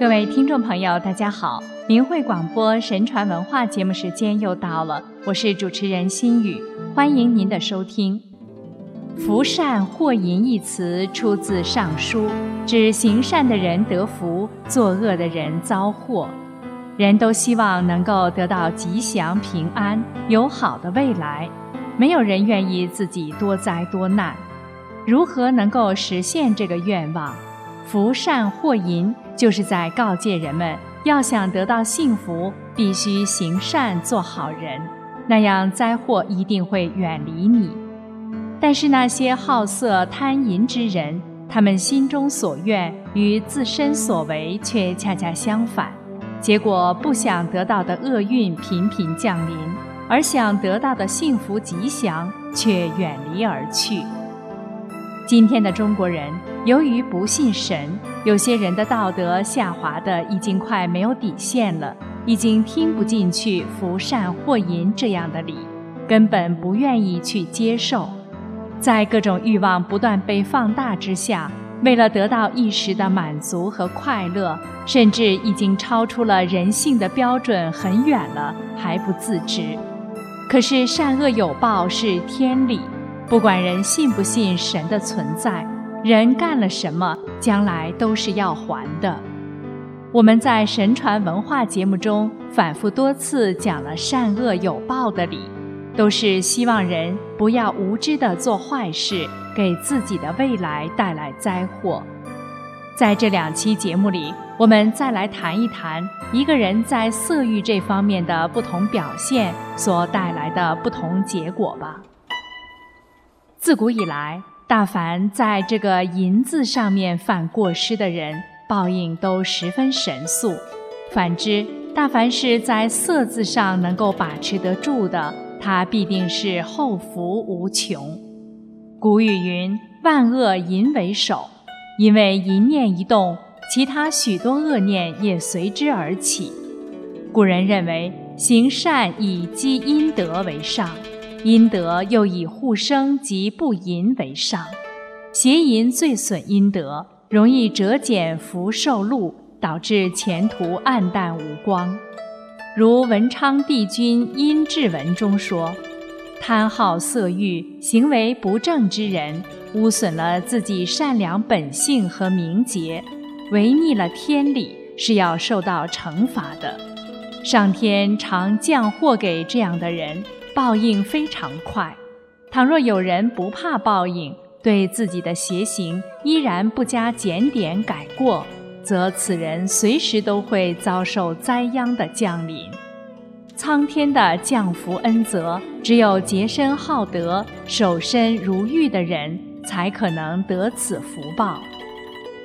各位听众朋友，大家好！明慧广播神传文化节目时间又到了，我是主持人心雨，欢迎您的收听。福善祸淫一词出自《尚书》，指行善的人得福，作恶的人遭祸。人都希望能够得到吉祥平安、有好的未来，没有人愿意自己多灾多难。如何能够实现这个愿望？福善祸淫。就是在告诫人们，要想得到幸福，必须行善做好人，那样灾祸一定会远离你。但是那些好色贪淫之人，他们心中所愿与自身所为却恰恰相反，结果不想得到的厄运频频降临，而想得到的幸福吉祥却远离而去。今天的中国人。由于不信神，有些人的道德下滑的已经快没有底线了，已经听不进去福善祸淫这样的理，根本不愿意去接受。在各种欲望不断被放大之下，为了得到一时的满足和快乐，甚至已经超出了人性的标准很远了，还不自知。可是善恶有报是天理，不管人信不信神的存在。人干了什么，将来都是要还的。我们在神传文化节目中反复多次讲了善恶有报的理，都是希望人不要无知的做坏事，给自己的未来带来灾祸。在这两期节目里，我们再来谈一谈一个人在色欲这方面的不同表现所带来的不同结果吧。自古以来。大凡在这个“淫”字上面犯过失的人，报应都十分神速；反之，大凡是在“色”字上能够把持得住的，他必定是后福无穷。古语云：“万恶淫为首”，因为淫念一动，其他许多恶念也随之而起。古人认为，行善以积阴德为上。阴德又以护生及不淫为上，邪淫最损阴德，容易折减福寿禄，导致前途暗淡无光。如文昌帝君殷志文中说：“贪好色欲、行为不正之人，污损了自己善良本性和名节，违逆了天理，是要受到惩罚的。上天常降祸给这样的人。”报应非常快，倘若有人不怕报应，对自己的邪行依然不加检点改过，则此人随时都会遭受灾殃的降临。苍天的降福恩泽，只有洁身好德、守身如玉的人才可能得此福报。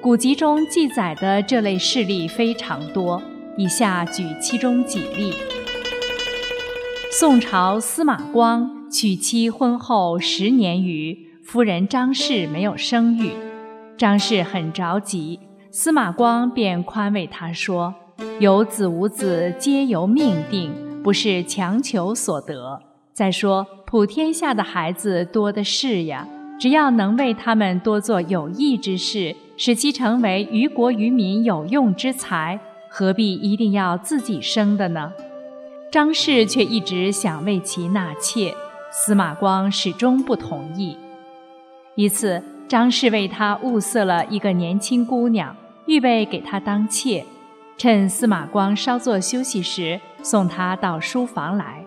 古籍中记载的这类事例非常多，以下举其中几例。宋朝司马光娶妻婚后十年余，夫人张氏没有生育，张氏很着急，司马光便宽慰她说：“有子无子皆由命定，不是强求所得。再说普天下的孩子多的是呀，只要能为他们多做有益之事，使其成为于国于民有用之才，何必一定要自己生的呢？”张氏却一直想为其纳妾，司马光始终不同意。一次，张氏为他物色了一个年轻姑娘，预备给他当妾。趁司马光稍作休息时，送她到书房来。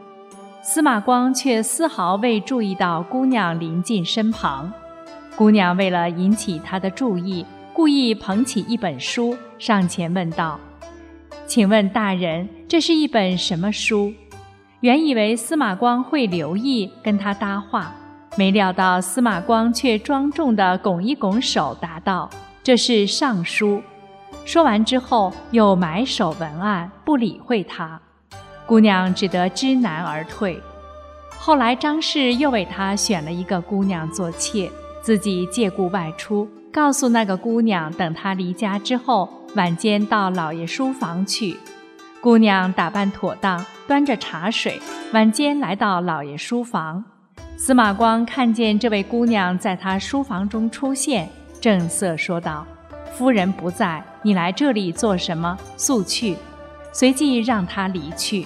司马光却丝毫未注意到姑娘临近身旁。姑娘为了引起他的注意，故意捧起一本书，上前问道。请问大人，这是一本什么书？原以为司马光会留意跟他搭话，没料到司马光却庄重地拱一拱手，答道：“这是《尚书》。”说完之后，又埋首文案，不理会他。姑娘只得知难而退。后来张氏又为他选了一个姑娘做妾，自己借故外出，告诉那个姑娘，等他离家之后。晚间到老爷书房去，姑娘打扮妥当，端着茶水。晚间来到老爷书房，司马光看见这位姑娘在他书房中出现，正色说道：“夫人不在，你来这里做什么？速去！”随即让她离去。《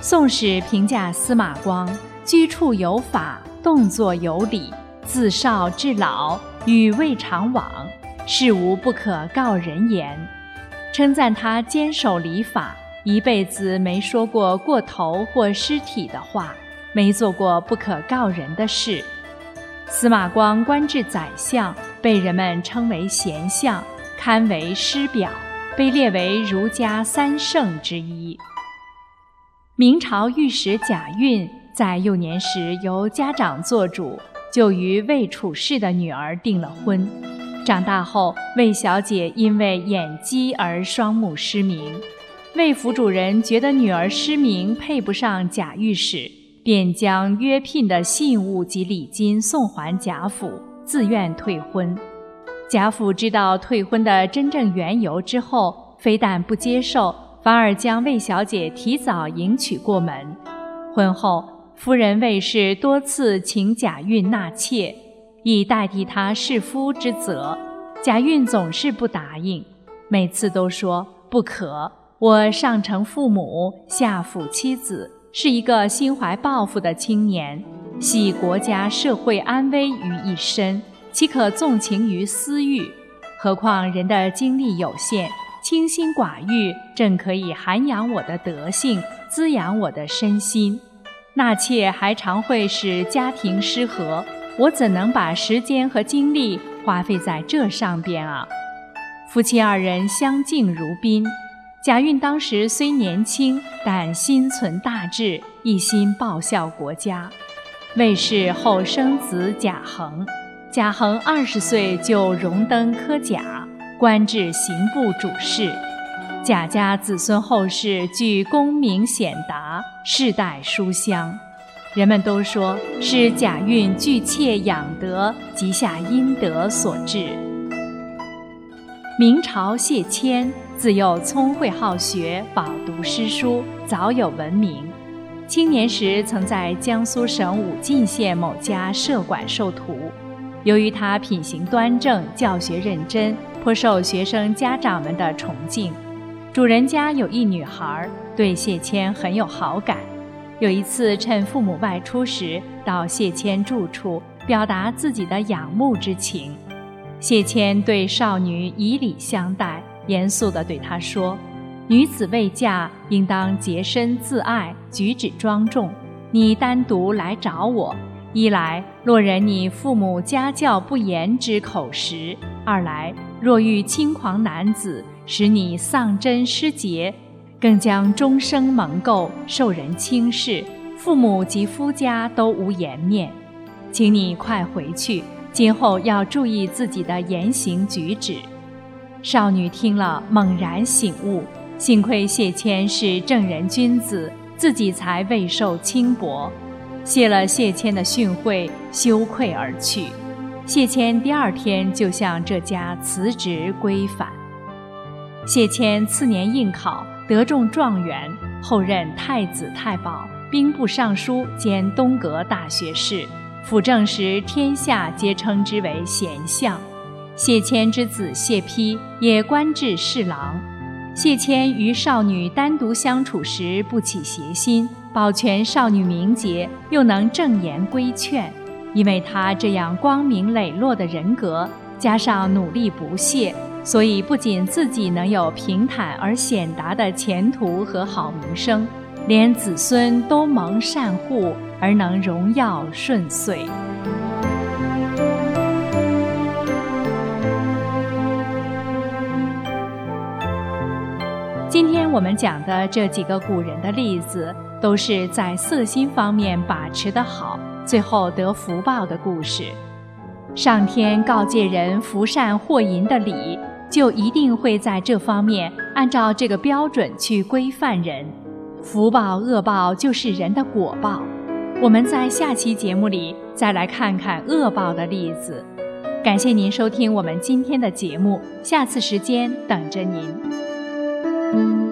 宋史》评价司马光：居处有法，动作有礼，自少至老，与未尝往，事无不可告人言。称赞他坚守礼法，一辈子没说过过头或失体的话，没做过不可告人的事。司马光官至宰相，被人们称为贤相，堪为师表，被列为儒家三圣之一。明朝御史贾运在幼年时由家长做主，就与魏处士的女儿订了婚。长大后，魏小姐因为眼疾而双目失明。魏府主人觉得女儿失明配不上贾御史，便将约聘的信物及礼金送还贾府，自愿退婚。贾府知道退婚的真正缘由之后，非但不接受。反而将魏小姐提早迎娶过门。婚后，夫人魏氏多次请贾运纳妾，以代替他弑夫之责。贾运总是不答应，每次都说不可。我上承父母，下抚妻子，是一个心怀抱负的青年，系国家社会安危于一身，岂可纵情于私欲？何况人的精力有限。清心寡欲，正可以涵养我的德性，滋养我的身心。纳妾还常会使家庭失和，我怎能把时间和精力花费在这上边啊？夫妻二人相敬如宾。贾运当时虽年轻，但心存大志，一心报效国家。魏氏后生子贾恒，贾恒二十岁就荣登科甲。官至刑部主事，贾家子孙后世具功名显达，世代书香。人们都说是贾运巨妾养德，积下阴德所致。明朝谢谦自幼聪慧好学，饱读诗书，早有闻名。青年时曾在江苏省武进县某家社馆授徒，由于他品行端正，教学认真。颇受学生家长们的崇敬，主人家有一女孩，对谢谦很有好感。有一次趁父母外出时，到谢谦住处，表达自己的仰慕之情。谢谦对少女以礼相待，严肃地对她说：“女子未嫁，应当洁身自爱，举止庄重。你单独来找我，一来落人你父母家教不严之口实，二来。”若遇轻狂男子，使你丧贞失节，更将终生蒙垢，受人轻视，父母及夫家都无颜面。请你快回去，今后要注意自己的言行举止。少女听了，猛然醒悟，幸亏谢谦是正人君子，自己才未受轻薄。谢了谢谦的训诲，羞愧而去。谢谦第二天就向这家辞职归返。谢谦次年应考，得中状元，后任太子太保、兵部尚书兼东阁大学士。辅政时，天下皆称之为贤相。谢谦之子谢丕也官至侍郎。谢谦与少女单独相处时，不起邪心，保全少女名节，又能正言规劝。因为他这样光明磊落的人格，加上努力不懈，所以不仅自己能有平坦而显达的前途和好名声，连子孙都蒙善护而能荣耀顺遂。今天我们讲的这几个古人的例子，都是在色心方面把持的好。最后得福报的故事，上天告诫人福善祸淫的理，就一定会在这方面按照这个标准去规范人。福报恶报就是人的果报。我们在下期节目里再来看看恶报的例子。感谢您收听我们今天的节目，下次时间等着您。